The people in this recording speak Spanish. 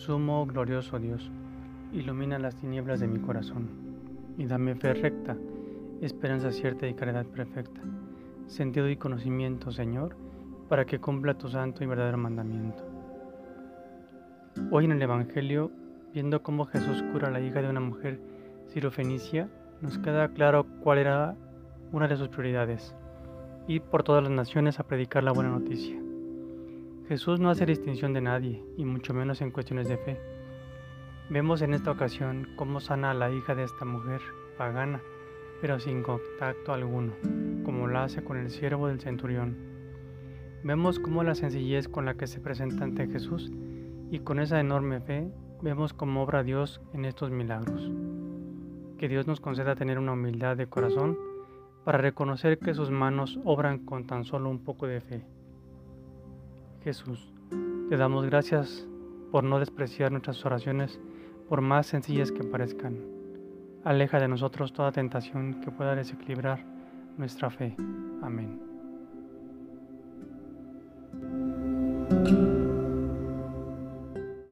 Sumo glorioso Dios, ilumina las tinieblas de mi corazón y dame fe recta, esperanza cierta y caridad perfecta, sentido y conocimiento, Señor, para que cumpla tu santo y verdadero mandamiento. Hoy en el Evangelio, viendo cómo Jesús cura a la hija de una mujer cirofenicia, nos queda claro cuál era una de sus prioridades, ir por todas las naciones a predicar la buena noticia. Jesús no hace distinción de nadie, y mucho menos en cuestiones de fe. Vemos en esta ocasión cómo sana a la hija de esta mujer pagana, pero sin contacto alguno, como lo hace con el siervo del centurión. Vemos cómo la sencillez con la que se presenta ante Jesús y con esa enorme fe vemos cómo obra Dios en estos milagros. Que Dios nos conceda tener una humildad de corazón para reconocer que sus manos obran con tan solo un poco de fe. Jesús, te damos gracias por no despreciar nuestras oraciones, por más sencillas que parezcan. Aleja de nosotros toda tentación que pueda desequilibrar nuestra fe. Amén.